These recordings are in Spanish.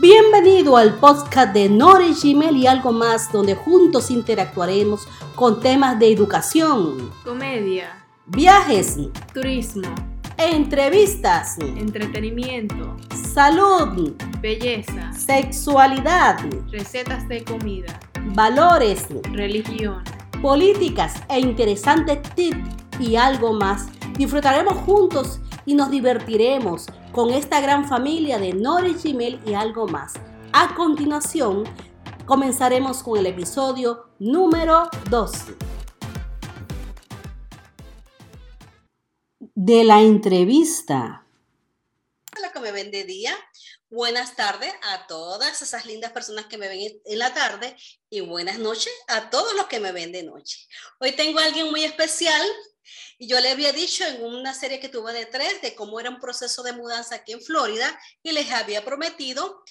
Bienvenido al podcast de Nore Gmail y algo más, donde juntos interactuaremos con temas de educación, comedia, viajes, turismo, entrevistas, entretenimiento, salud, belleza, sexualidad, recetas de comida, valores, religión, políticas e interesantes tips y algo más. Disfrutaremos juntos y nos divertiremos con esta gran familia de Nori Gmail y algo más. A continuación, comenzaremos con el episodio número 2 de la entrevista. La que me ven día. Buenas tardes a todas esas lindas personas que me ven en la tarde y buenas noches a todos los que me ven de noche. Hoy tengo a alguien muy especial y yo le había dicho en una serie que tuve de tres de cómo era un proceso de mudanza aquí en Florida y les había prometido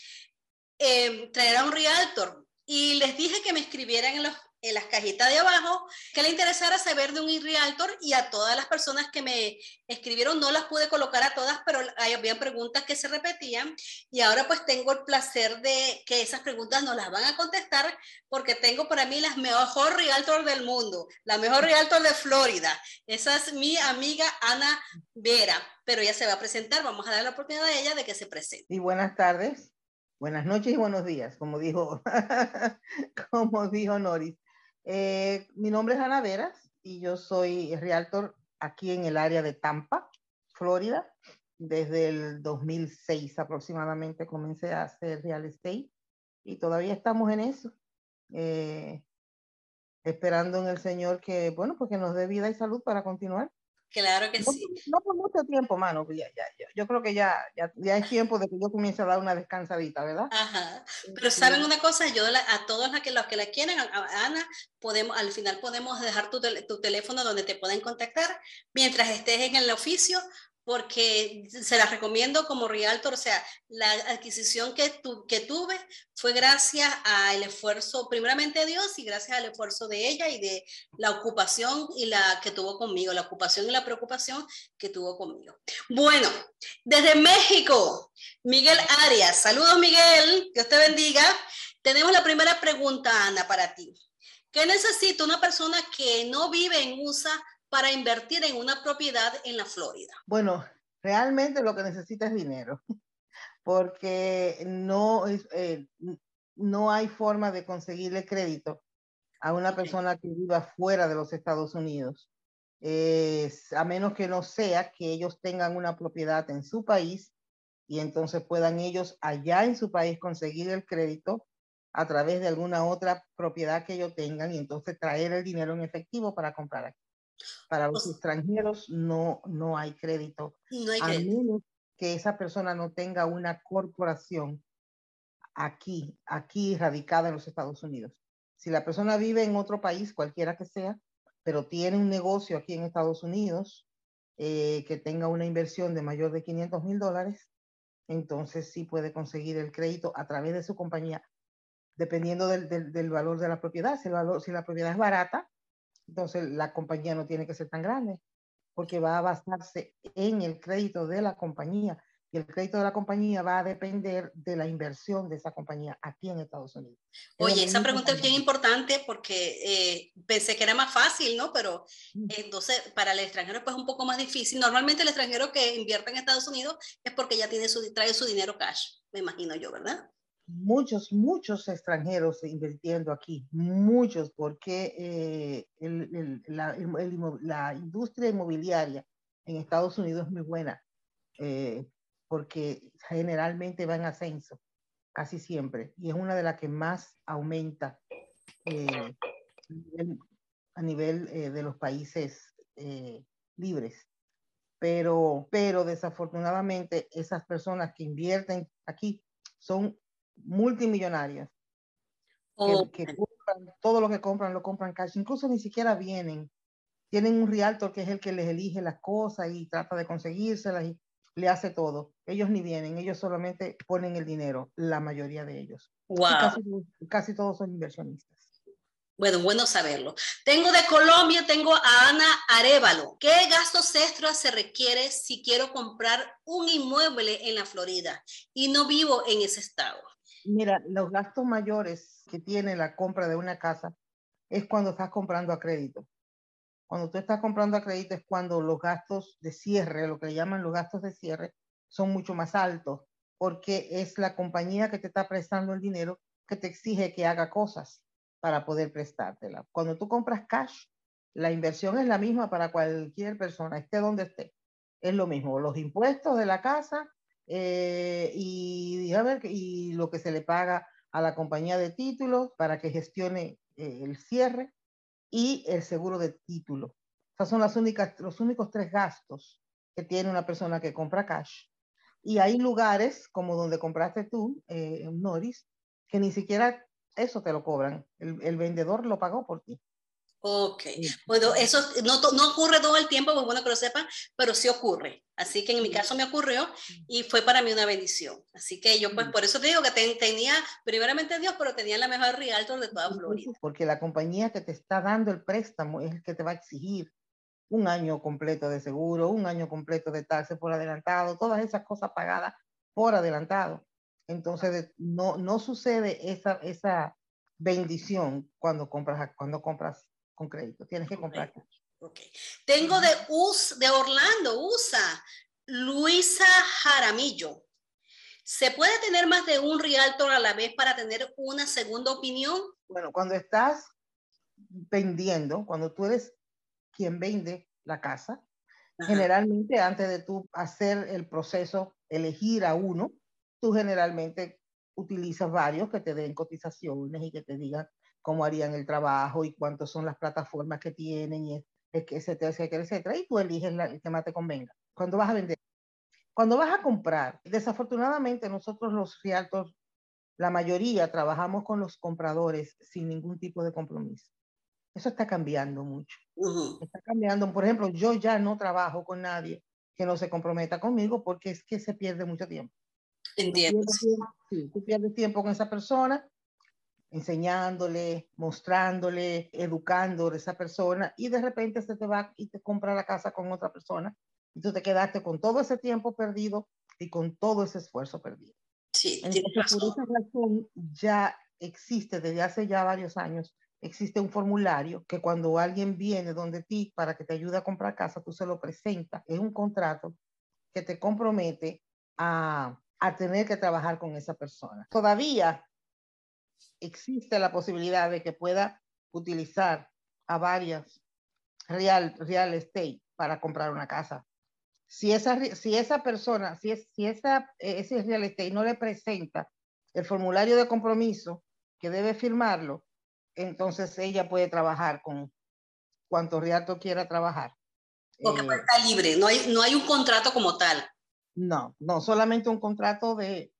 eh, traer a un realtor. Y les dije que me escribieran en los en las cajitas de abajo que le interesara saber de un realtor y a todas las personas que me escribieron, no las pude colocar a todas, pero había preguntas que se repetían y ahora pues tengo el placer de que esas preguntas no las van a contestar porque tengo para mí la mejor realtor del mundo, la mejor realtor de Florida. Esa es mi amiga Ana Vera, pero ella se va a presentar, vamos a dar la oportunidad a ella de que se presente. Y buenas tardes. Buenas noches y buenos días, como dijo, como dijo Noris. Eh, mi nombre es Ana Veras y yo soy realtor aquí en el área de Tampa, Florida. Desde el 2006 aproximadamente comencé a hacer real estate y todavía estamos en eso. Eh, esperando en el Señor que, bueno, pues que nos dé vida y salud para continuar. Claro que sí. No por mucho tiempo, mano. Ya, ya, yo creo que ya, ya, ya, es tiempo de que yo comience a dar una descansadita, ¿verdad? Ajá. Pero saben una cosa, yo a todos los que, los que la quieren, a, Ana, podemos, al final podemos dejar tu, tu teléfono donde te pueden contactar mientras estés en el oficio porque se las recomiendo como realtor, o sea, la adquisición que, tu, que tuve fue gracias al esfuerzo, primeramente Dios y gracias al esfuerzo de ella y de la ocupación y la que tuvo conmigo, la ocupación y la preocupación que tuvo conmigo. Bueno, desde México, Miguel Arias, saludos Miguel, Dios te bendiga. Tenemos la primera pregunta, Ana, para ti. ¿Qué necesita una persona que no vive en USA para invertir en una propiedad en la Florida? Bueno, realmente lo que necesita es dinero, porque no, eh, no hay forma de conseguirle crédito a una persona que viva fuera de los Estados Unidos, a menos que no sea que ellos tengan una propiedad en su país y entonces puedan ellos allá en su país conseguir el crédito a través de alguna otra propiedad que ellos tengan y entonces traer el dinero en efectivo para comprar aquí. Para los extranjeros no, no hay crédito. No hay a menos que esa persona no tenga una corporación aquí, aquí radicada en los Estados Unidos. Si la persona vive en otro país, cualquiera que sea, pero tiene un negocio aquí en Estados Unidos eh, que tenga una inversión de mayor de 500 mil dólares, entonces sí puede conseguir el crédito a través de su compañía, dependiendo del, del, del valor de la propiedad. Si, el valor, si la propiedad es barata, entonces la compañía no tiene que ser tan grande porque va a basarse en el crédito de la compañía y el crédito de la compañía va a depender de la inversión de esa compañía aquí en Estados Unidos. Oye, esa pregunta es bien importante porque eh, pensé que era más fácil, ¿no? Pero entonces para el extranjero pues es un poco más difícil. Normalmente el extranjero que invierte en Estados Unidos es porque ya tiene su, trae su dinero cash, me imagino yo, ¿verdad? Muchos, muchos extranjeros invirtiendo aquí, muchos, porque eh, la, industria inmobiliaria en Estados Unidos es muy buena, eh, porque generalmente va en ascenso, casi siempre, y es una de las que más aumenta eh, a nivel de los países libres. Pero, pero desafortunadamente esas personas que invierten aquí son multimillonarias. Que, todo lo que compran lo compran cash, incluso ni siquiera vienen. Tienen un realtor que es el que les elige las cosas y trata de conseguírselas y le hace todo. Ellos ni vienen, ellos solamente ponen el dinero, la mayoría de ellos. Casi, casi, todos son inversionistas. Bueno, bueno saberlo. Tengo de Colombia, tengo a Ana Arevalo. ¿Qué gastos extras se requiere si quiero comprar un inmueble en la Florida y no vivo en ese estado? Mira, los gastos mayores que tiene la compra de una casa es cuando estás comprando a crédito. Cuando tú estás comprando a crédito es cuando los gastos de cierre, lo que llaman los gastos de cierre, son mucho más altos, porque es la compañía que te está prestando el dinero que te exige que haga cosas para poder prestártela. Cuando tú compras cash, la inversión es la misma para cualquier persona, esté donde esté. Es lo mismo, los impuestos de la casa eh, y, a ver, y lo que se le paga a la compañía de títulos para que gestione eh, el cierre y el seguro de título. Esas son las únicas, los únicos tres gastos que tiene una persona que compra cash. Y hay lugares como donde compraste tú, eh, Noris, que ni siquiera eso te lo cobran. El, el vendedor lo pagó por ti. Ok, bueno, eso no, no, ocurre todo el tiempo, pues bueno que lo sepan, pero sí ocurre. Así que en mi caso me ocurrió y fue para mí una bendición. Así que yo, pues por eso te digo que tenía, primeramente Dios, pero tenía la mejor realtor de toda Florida. Porque la compañía que te está dando el préstamo es el que te va a exigir un año completo de seguro, un año completo de taxes por adelantado, todas esas cosas pagadas por adelantado. Entonces, no, no sucede esa, esa bendición cuando compras, cuando compras con crédito, tienes que comprar. Okay. Tengo de, US, de Orlando, USA, Luisa Jaramillo. ¿Se puede tener más de un realtor a la vez para tener una segunda opinión? Bueno, cuando estás vendiendo, cuando tú eres quien vende la casa, generalmente antes de tú hacer el proceso, elegir a uno, tú generalmente utilizas varios que te den cotizaciones y que te digan cómo harían el trabajo y cuántas son las plataformas que tienen, y etcétera, etcétera, etcétera, y tú eliges el que más te convenga. Cuando vas a vender, cuando vas a comprar, desafortunadamente nosotros los realtors, la mayoría trabajamos con los compradores sin ningún tipo de compromiso. Eso está cambiando mucho. Está cambiando. Por ejemplo, yo ya no trabajo con nadie que no se comprometa conmigo porque es que se pierde mucho tiempo. Entiendo. sí, tú pierdes tiempo con esa persona enseñándole, mostrándole, educando a esa persona y de repente se te va y te compra la casa con otra persona y tú te quedaste con todo ese tiempo perdido y con todo ese esfuerzo perdido. Sí, Entonces, por esa razón ya existe desde hace ya varios años, existe un formulario que cuando alguien viene donde ti para que te ayude a comprar casa, tú se lo presentas. Es un contrato que te compromete a, a tener que trabajar con esa persona. Todavía existe la posibilidad de que pueda utilizar a varias real, real estate para comprar una casa. Si esa, si esa persona, si, es, si esa, ese real estate no le presenta el formulario de compromiso que debe firmarlo, entonces ella puede trabajar con cuanto realto quiera trabajar. Porque eh, está libre, no hay, no hay un contrato como tal. No, no, solamente un contrato de,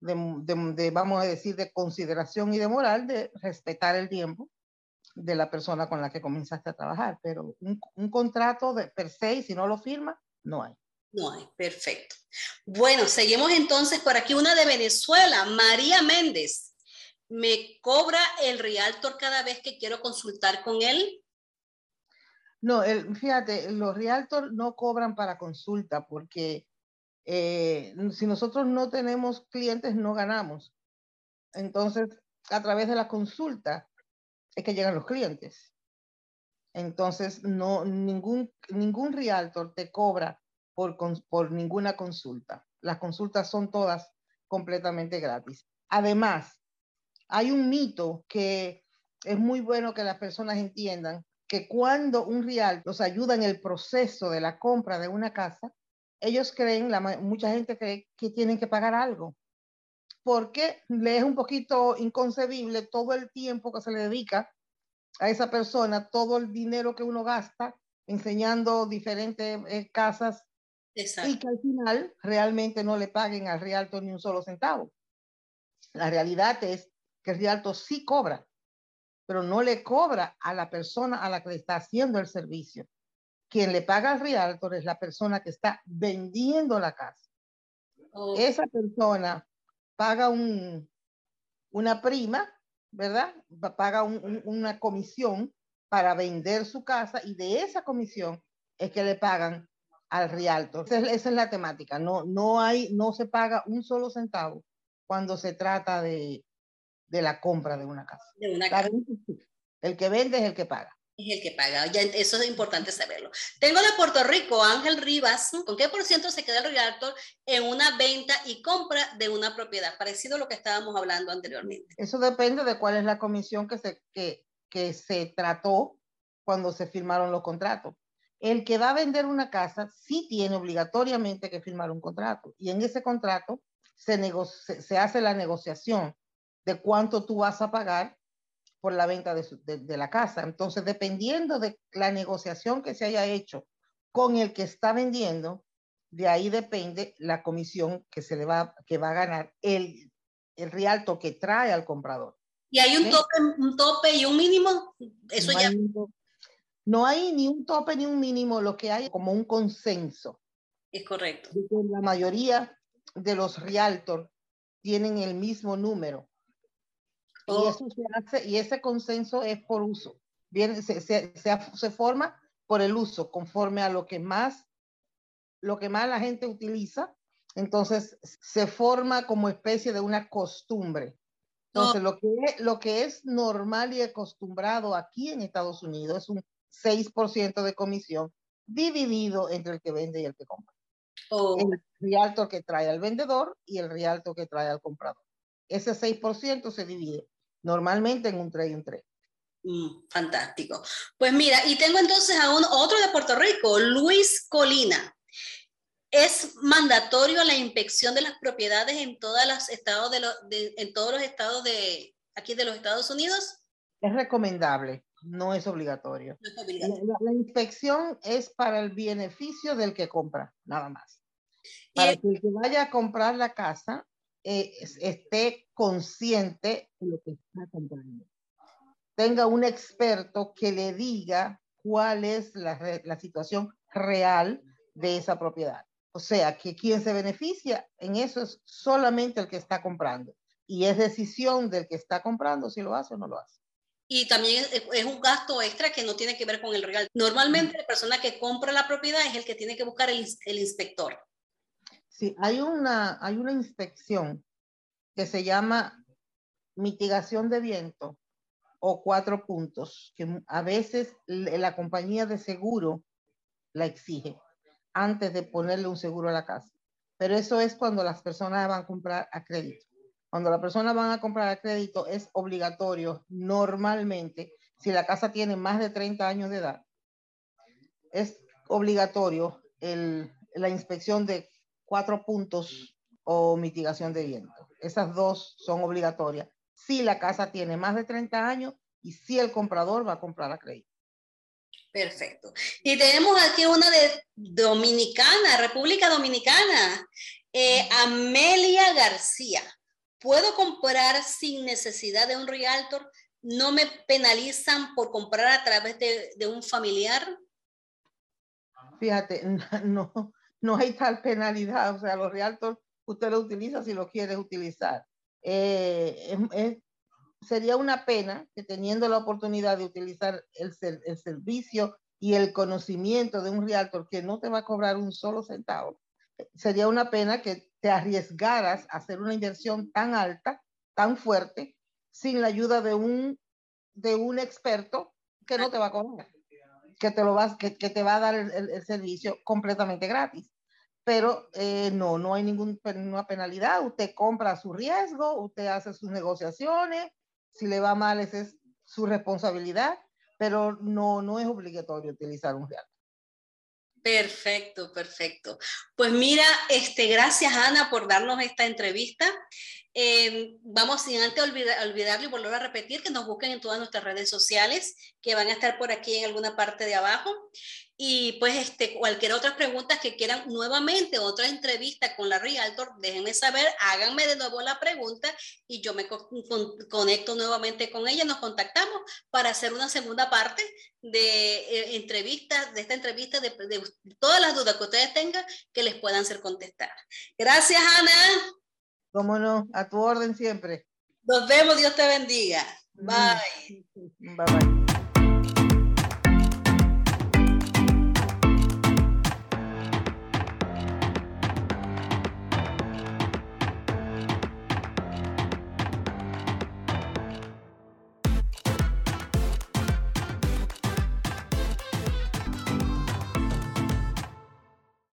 de, vamos a decir, de consideración y de moral, de respetar el tiempo de la persona con la que comenzaste a trabajar, pero un, un contrato de per se, si no lo firma, no hay. No hay, perfecto. Bueno, seguimos entonces por aquí una de Venezuela, María Méndez. ¿Me cobra el realtor cada vez que quiero consultar con él? No, el, fíjate, los realtors no cobran para consulta porque eh, si nosotros no tenemos clientes, no ganamos. Entonces, a través de la consulta es que llegan los clientes. Entonces, no, ningún, ningún realtor te cobra por, por ninguna consulta. Las consultas son todas completamente gratis. Además, hay un mito que es muy bueno que las personas entiendan que cuando un realtor los ayuda en el proceso de la compra de una casa, ellos creen, la, mucha gente cree que tienen que pagar algo, porque le es un poquito inconcebible todo el tiempo que se le dedica a esa persona, todo el dinero que uno gasta enseñando diferentes eh, casas y que al final realmente no le paguen al Rialto ni un solo centavo. La realidad es que el Rialto sí cobra, pero no le cobra a la persona a la que le está haciendo el servicio quien le paga al realtor es la persona que está vendiendo la casa. Esa persona paga un, una prima, ¿verdad? Paga una comisión para vender su casa y de esa comisión es que le pagan al realtor. Esa es, la temática. No, no, hay, no se paga un solo centavo cuando se trata de, de la compra de una casa. De una casa. venta. El que vende es el que paga. Es el que paga. Ya, eso es importante saberlo. Tengo de Puerto Rico, Ángel Rivas. ¿Con qué por ciento se queda el realtor en una venta y compra de una propiedad? Parecido a lo que estábamos hablando anteriormente. Eso depende de cuál es la comisión que se, que, que se trató cuando se firmaron los contratos. El que va a vender una casa sí tiene obligatoriamente que firmar un contrato y en ese contrato se, se hace la negociación de cuánto tú vas a pagar por la venta de, su- de- de la casa. Entonces, dependiendo de la negociación que se haya hecho con el que está vendiendo, de ahí depende la comisión que se le va, que va a ganar el, el realto que trae al comprador. Y hay un tope, un tope y un mínimo. Eso no ya. Hay, no hay ni un tope ni un mínimo, lo que hay es como un consenso. Es correcto. La mayoría de los realtors tienen el mismo número. Y, eso se hace, y ese consenso es por uso. Viene, se, se, se, se forma por el uso, conforme a lo que más, lo que más la gente utiliza. Entonces se forma como especie de una costumbre. Entonces, lo, que es, lo que es normal y acostumbrado aquí en Estados Unidos es un 6% de comisión dividido entre el que vende y el que compra. Oh, El realtor que trae al vendedor y el realtor que trae al comprador. Ese 6% se divide normalmente en un 3 y un 3. mm, fantástico. Pues mira, y tengo entonces a un, otro de Puerto Rico, Luis Colina. Es mandatorio la inspección de las propiedades en, todas las estados de lo- de- en todos los estados de aquí de los Estados Unidos. Es recomendable, no es obligatorio. No es La, obligatorio. la- la inspección es para el beneficio del que compra, nada más. Para el- que el que vaya a comprar la casa eh, es- esté consciente de lo que está comprando. Tenga un experto que le diga cuál es la, situación real de esa propiedad. O sea, que quien se beneficia en eso es solamente el que está comprando. Y es decisión del que está comprando si lo hace o no lo hace. Y también es, es un gasto extra que no tiene que ver con el real. Normalmente la persona que compra la propiedad es el que tiene que buscar el, el inspector. Sí, hay una, hay una inspección que se llama mitigación de viento o cuatro puntos, que a veces la compañía de seguro la exige antes de ponerle un seguro a la casa. Pero eso es cuando las personas van a comprar a crédito. Cuando las personas van a comprar a crédito es obligatorio normalmente, si la casa tiene más de 30 años de edad, es obligatorio el- la inspección de cuatro puntos o mitigación de viento. Esas dos son obligatorias. Si la casa tiene más de 30 años y si el comprador va a comprar a crédito. Perfecto. Y tenemos aquí una de Dominicana, República Dominicana, eh, Amelia García. ¿Puedo comprar sin necesidad de un realtor? ¿No me penalizan por comprar a través de, de un familiar? Fíjate, no, no hay tal penalidad. O sea, los realtors usted lo utiliza si lo quiere utilizar. Eh, sería una pena que teniendo la oportunidad de utilizar el, el servicio y el conocimiento de un realtor que no te va a cobrar un solo centavo, sería una pena que te arriesgaras a hacer una inversión tan alta, tan fuerte, sin la ayuda de un, de un experto que no te va a cobrar, que te, lo vas, que, que te va a dar el- el servicio completamente gratis. Pero eh, no, no hay ninguna penalidad. Usted compra su riesgo, usted hace sus negociaciones. Si le va mal, esa es su responsabilidad, pero no, no es obligatorio utilizar un realtor. Perfecto, perfecto. Pues mira, este, gracias Ana por darnos esta entrevista. Eh, vamos sin antes olvidar, olvidarlo y volver a repetir que nos busquen en todas nuestras redes sociales que van a estar por aquí en alguna parte de abajo. Y pues este, cualquier otra pregunta que quieran nuevamente, otra entrevista con la Realtor, déjenme saber, háganme de nuevo la pregunta y yo me co- con- conecto nuevamente con ella, nos contactamos para hacer una segunda parte de eh, entrevistas, de esta entrevista, de todas las dudas que ustedes tengan que les puedan ser contestadas. Gracias, Ana. ¿Cómo no? A tu orden siempre. Nos vemos, Dios te bendiga. Mm. Bye. Bye bye.